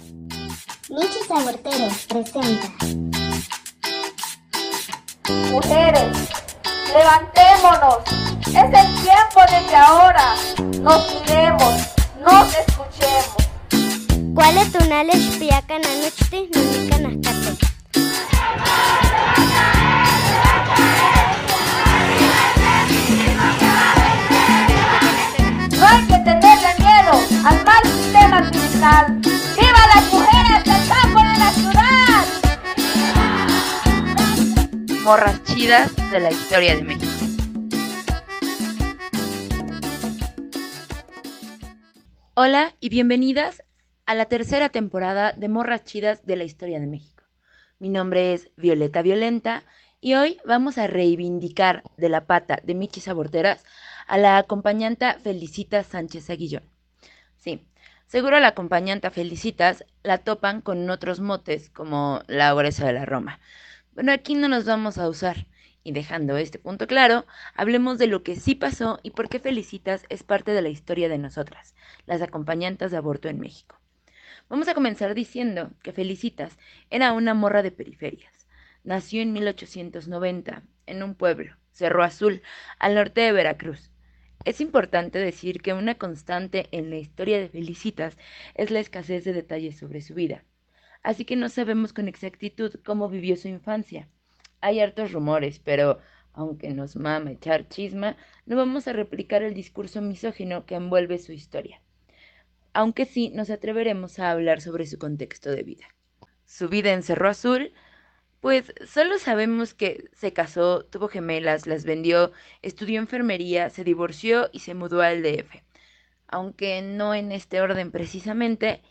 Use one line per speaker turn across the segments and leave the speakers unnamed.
Michi Sabortero presenta.
Mujeres, levantémonos. Es el tiempo de que ahora nos miremos, nos escuchemos.
¿Cuál es tu nale espiaca nanochti nanika naskate?
No hay que tenerle miedo al mal sistema criminal.
Morras chidas de la historia de México. Hola y bienvenidas a la tercera temporada de Morras chidas de la historia de México. Mi nombre es Violeta Violenta y hoy vamos a reivindicar de la pata de Michis Aborteras a la acompañanta Felicita Sánchez Aguillón. Sí, seguro la acompañanta Felicitas la topan con otros motes como la ogresa de la Roma. Bueno, aquí no nos vamos a usar. Y dejando este punto claro, hablemos de lo que sí pasó y por qué Felicitas es parte de la historia de nosotras, las acompañantes de aborto en México. Vamos a comenzar diciendo que Felicitas era una morra de periferias. Nació en 1890 en un pueblo, Cerro Azul, al norte de Veracruz. Es importante decir que una constante en la historia de Felicitas es la escasez de detalles sobre su vida así que no sabemos con exactitud cómo vivió su infancia. Hay hartos rumores, pero aunque nos mama echar chisma, no vamos a replicar el discurso misógino que envuelve su historia. Aunque sí nos atreveremos a hablar sobre su contexto de vida. Su vida en Cerro Azul, pues solo sabemos que se casó, tuvo gemelas, las vendió, estudió enfermería, se divorció y se mudó al DF. Aunque no en este orden precisamente,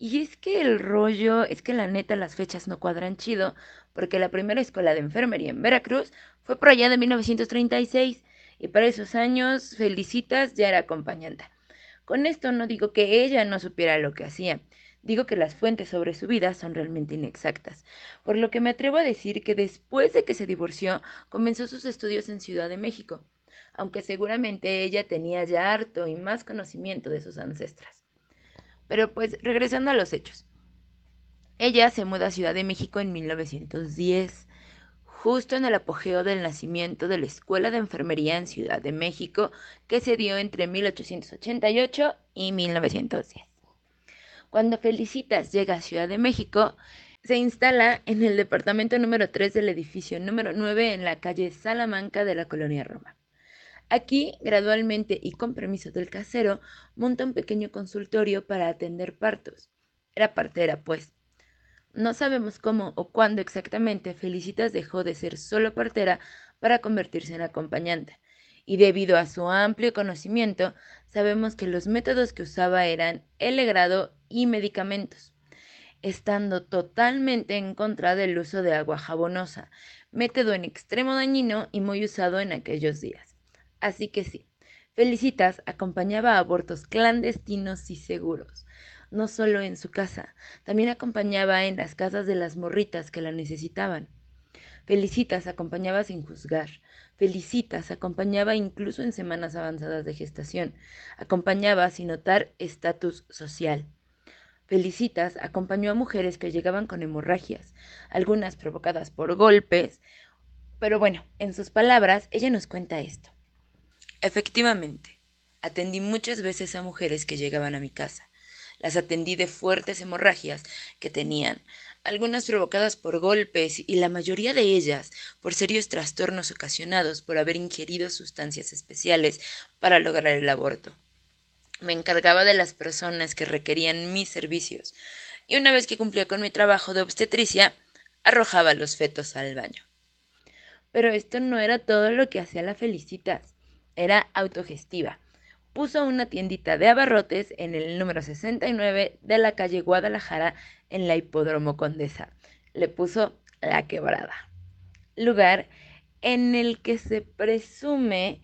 y es que el rollo, es que la neta las fechas no cuadran chido, porque la primera escuela de enfermería en Veracruz fue por allá de 1936, y para esos años Felicitas ya era acompañante. Con esto no digo que ella no supiera lo que hacía, digo que las fuentes sobre su vida son realmente inexactas, por lo que me atrevo a decir que después de que se divorció, comenzó sus estudios en Ciudad de México, aunque seguramente ella tenía ya harto y más conocimiento de sus ancestras. Pero pues regresando a los hechos. Ella se muda a Ciudad de México en 1910, justo en el apogeo del nacimiento de la Escuela de Enfermería en Ciudad de México, que se dio entre 1888 y 1910. Cuando Felicitas llega a Ciudad de México, se instala en el departamento número 3 del edificio número 9 en la calle Salamanca de la colonia Roma. Aquí, gradualmente y con permiso del casero, monta un pequeño consultorio para atender partos. Era partera, pues. No sabemos cómo o cuándo exactamente Felicitas dejó de ser solo partera para convertirse en acompañante. Y debido a su amplio conocimiento, sabemos que los métodos que usaba eran el legrado y medicamentos, estando totalmente en contra del uso de agua jabonosa, método en extremo dañino y muy usado en aquellos días. Así que sí, Felicitas acompañaba a abortos clandestinos y seguros. No solo en su casa, también acompañaba en las casas de las morritas que la necesitaban. Felicitas acompañaba sin juzgar. Felicitas acompañaba incluso en semanas avanzadas de gestación. Acompañaba sin notar estatus social. Felicitas acompañó a mujeres que llegaban con hemorragias, algunas provocadas por golpes. Pero bueno, en sus palabras, ella nos cuenta esto. Efectivamente, atendí muchas veces a mujeres que llegaban a mi casa. Las atendí de fuertes hemorragias que tenían, algunas provocadas por golpes y la mayoría de ellas por serios trastornos ocasionados por haber ingerido sustancias especiales para lograr el aborto. Me encargaba de las personas que requerían mis servicios y una vez que cumplía con mi trabajo de obstetricia, arrojaba los fetos al baño. Pero esto no era todo lo que hacía la Felicitas era autogestiva. Puso una tiendita de abarrotes en el número 69 de la calle Guadalajara en la Hipódromo Condesa. Le puso La Quebrada. Lugar en el que se presume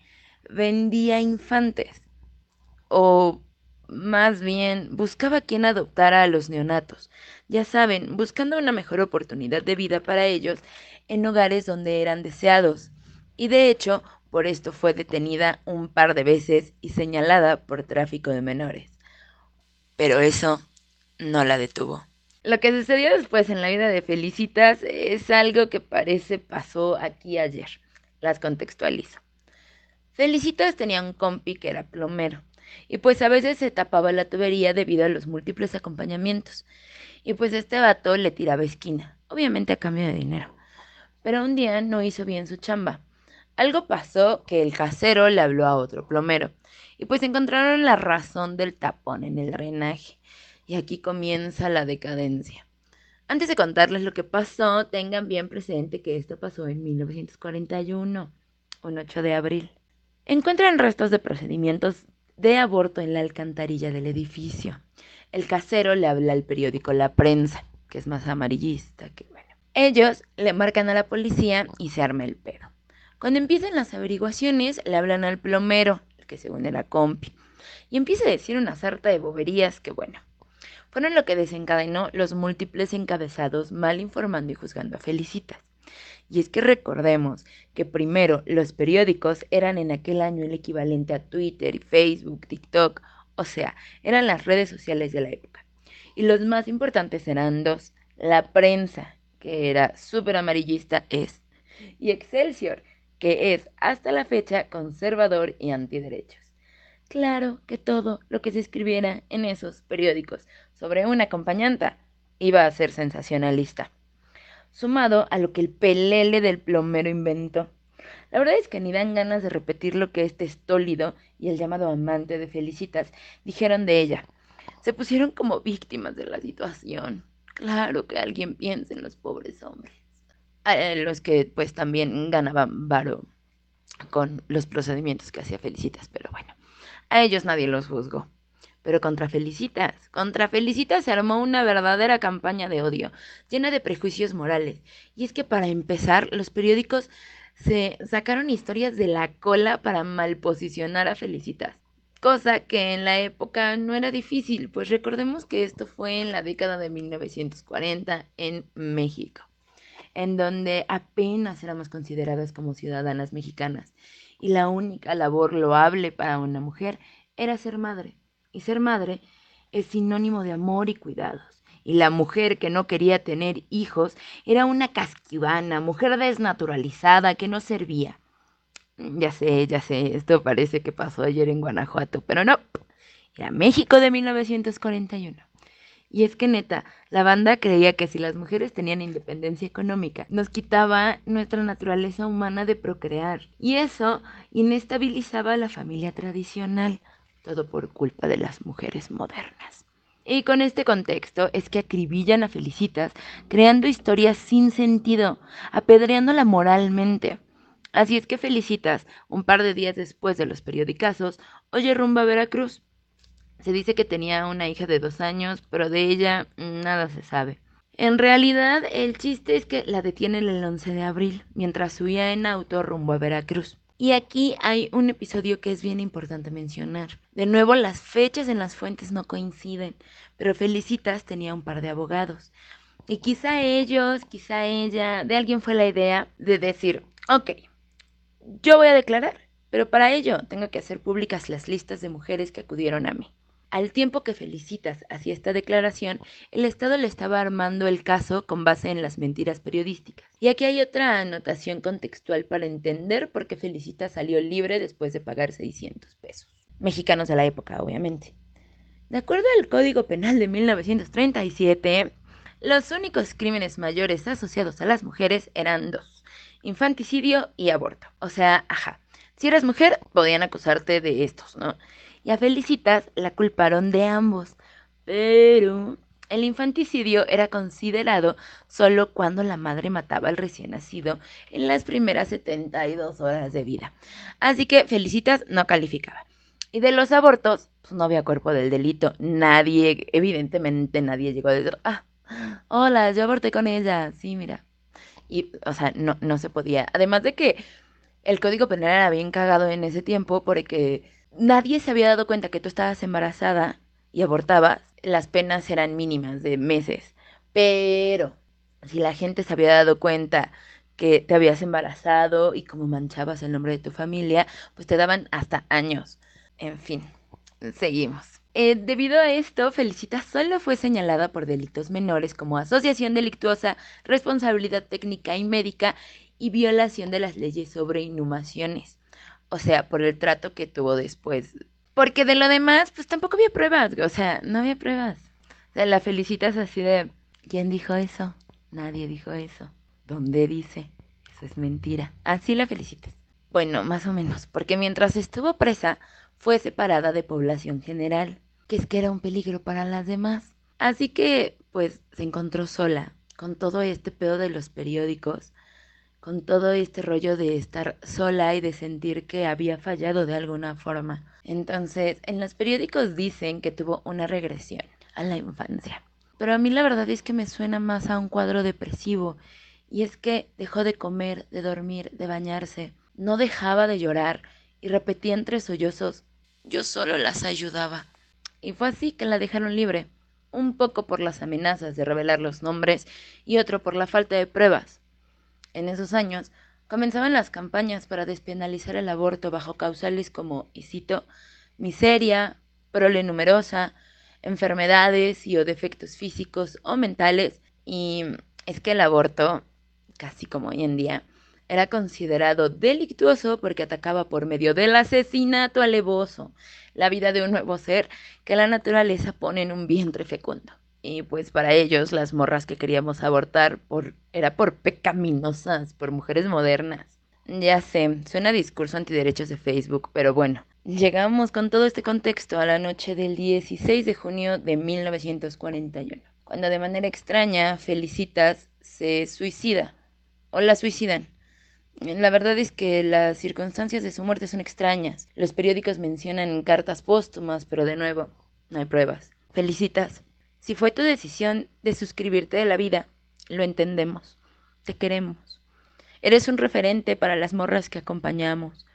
vendía infantes. O más bien buscaba quien adoptara a los neonatos. Ya saben, buscando una mejor oportunidad de vida para ellos en hogares donde eran deseados. Y de hecho, por esto fue detenida un par de veces y señalada por tráfico de menores. Pero eso no la detuvo. Lo que sucedió después en la vida de Felicitas es algo que parece pasó aquí ayer. Las contextualizo. Felicitas tenía un compi que era plomero y pues a veces se tapaba la tubería debido a los múltiples acompañamientos. Y pues este vato le tiraba esquina, obviamente a cambio de dinero. Pero un día no hizo bien su chamba. Algo pasó que el casero le habló a otro plomero y pues encontraron la razón del tapón en el drenaje. Y aquí comienza la decadencia. Antes de contarles lo que pasó, tengan bien presente que esto pasó en 1941, un 8 de abril. Encuentran restos de procedimientos de aborto en la alcantarilla del edificio. El casero le habla al periódico La Prensa, que es más amarillista que bueno. Ellos le marcan a la policía y se arma el pedo. Cuando empiezan las averiguaciones, le hablan al plomero, el que según era compi, y empieza a decir una sarta de boberías que bueno, fueron lo que desencadenó los múltiples encabezados mal informando y juzgando a Felicitas. Y es que recordemos que primero los periódicos eran en aquel año el equivalente a Twitter Facebook, TikTok, o sea, eran las redes sociales de la época. Y los más importantes eran dos, la prensa, que era súper amarillista, es, y Excelsior, que es hasta la fecha conservador y antiderechos. Claro que todo lo que se escribiera en esos periódicos sobre una acompañanta iba a ser sensacionalista, sumado a lo que el pelele del plomero inventó. La verdad es que ni dan ganas de repetir lo que este estólido y el llamado amante de Felicitas dijeron de ella. Se pusieron como víctimas de la situación. Claro que alguien piensa en los pobres hombres. Los que pues también ganaban varo con los procedimientos que hacía Felicitas, pero bueno. A ellos nadie los juzgó. Pero contra Felicitas, contra Felicitas se armó una verdadera campaña de odio, llena de prejuicios morales. Y es que para empezar, los periódicos se sacaron historias de la cola para malposicionar a Felicitas. Cosa que en la época no era difícil, pues recordemos que esto fue en la década de 1940 en México, en donde apenas éramos consideradas como ciudadanas mexicanas y la única labor loable para una mujer era ser madre. Y ser madre es sinónimo de amor y cuidados. Y la mujer que no quería tener hijos era una casquivana, mujer desnaturalizada que no servía. Ya sé, ya sé, esto parece que pasó ayer en Guanajuato, pero no. Era México de 1941. Y es que neta, la banda creía que si las mujeres tenían independencia económica, nos quitaba nuestra naturaleza humana de procrear. Y eso inestabilizaba a la familia tradicional, todo por culpa de las mujeres modernas. Y con este contexto es que acribillan a Felicitas, creando historias sin sentido, apedreándola moralmente. Así es que Felicitas, un par de días después de los periodicazos, oye rumba a Veracruz se dice que tenía una hija de dos años, pero de ella nada se sabe. En realidad, el chiste es que la detienen el 11 de abril, mientras huía en auto rumbo a Veracruz. Y aquí hay un episodio que es bien importante mencionar. De nuevo, las fechas en las fuentes no coinciden, pero Felicitas tenía un par de abogados. Y quizá ellos, quizá ella, de alguien fue la idea de decir, ok, yo voy a declarar, pero para ello tengo que hacer públicas las listas de mujeres que acudieron a mí. Al tiempo que Felicitas hacía esta declaración, el Estado le estaba armando el caso con base en las mentiras periodísticas. Y aquí hay otra anotación contextual para entender por qué Felicitas salió libre después de pagar 600 pesos. Mexicanos de la época, obviamente. De acuerdo al Código Penal de 1937, los únicos crímenes mayores asociados a las mujeres eran dos, infanticidio y aborto. O sea, ajá, si eras mujer, podían acusarte de estos, ¿no? Y a Felicitas la culparon de ambos. Pero el infanticidio era considerado solo cuando la madre mataba al recién nacido en las primeras 72 horas de vida. Así que Felicitas no calificaba. Y de los abortos, pues no había cuerpo del delito. Nadie, evidentemente nadie llegó a decir, ah, hola, yo aborté con ella. Sí, mira. Y, o sea, no, no se podía. Además de que el código penal era bien cagado en ese tiempo porque nadie se había dado cuenta que tú estabas embarazada y abortabas, las penas eran mínimas de meses. Pero si la gente se había dado cuenta que te habías embarazado y como manchabas el nombre de tu familia, pues te daban hasta años. En fin, seguimos. Eh, debido a esto, Felicitas solo fue señalada por delitos menores como asociación delictuosa, responsabilidad técnica y médica y violación de las leyes sobre inhumaciones. O sea, por el trato que tuvo después. Porque de lo demás, pues tampoco había pruebas. O sea, no había pruebas. O sea, la felicitas así de, ¿quién dijo eso? Nadie dijo eso. ¿Dónde dice? Eso es mentira. Así la felicitas. Bueno, más o menos, porque mientras estuvo presa, fue separada de población general, que es que era un peligro para las demás. Así que, pues, se encontró sola, con todo este pedo de los periódicos, con todo este rollo de estar sola y de sentir que había fallado de alguna forma. Entonces, en los periódicos dicen que tuvo una regresión a la infancia. Pero a mí la verdad es que me suena más a un cuadro depresivo. Y es que dejó de comer, de dormir, de bañarse. No dejaba de llorar y repetía entre sollozos, yo solo las ayudaba. Y fue así que la dejaron libre, un poco por las amenazas de revelar los nombres y otro por la falta de pruebas. En esos años comenzaban las campañas para despenalizar el aborto bajo causales como, y cito, miseria, prole numerosa, enfermedades y o defectos físicos o mentales. Y es que el aborto, casi como hoy en día, era considerado delictuoso porque atacaba por medio del asesinato alevoso la vida de un nuevo ser que la naturaleza pone en un vientre fecundo. Y pues para ellos las morras que queríamos abortar era por pecaminosas, por mujeres modernas. Ya sé, suena discurso antiderechos de Facebook, pero bueno, llegamos con todo este contexto a la noche del 16 de junio de 1941, cuando de manera extraña Felicitas se suicida, o la suicidan. La verdad es que las circunstancias de su muerte son extrañas. Los periódicos mencionan cartas póstumas, pero de nuevo, no hay pruebas. Felicitas. Si fue tu decisión de suscribirte de la vida, lo entendemos. Te queremos. Eres un referente para las morras que acompañamos,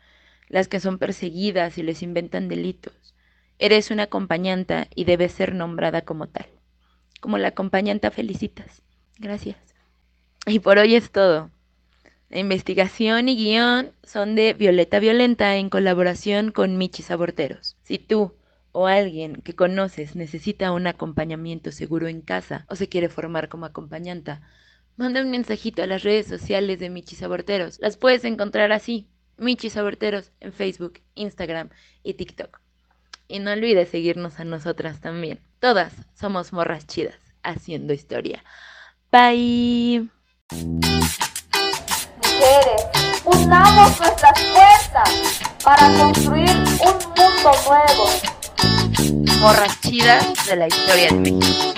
las que son perseguidas y les inventan delitos. Eres una acompañanta y debes ser nombrada como tal. Como la acompañanta Felicitas. Gracias. Y por hoy es todo. La investigación y guion son de Violeta Violenta en colaboración con Michi Aborteros. Si tú o alguien que conoces necesita un acompañamiento seguro en casa o se quiere formar como acompañanta, manda un mensajito a las redes sociales de Michi Aborteros. Las puedes encontrar así, Michi Aborteros en Facebook, Instagram y TikTok. Y no olvides seguirnos a nosotras también. Todas somos morras chidas, haciendo historia. Bye
unamos nuestras fuerzas para construir un mundo nuevo.
Morras chidas de la historia de México.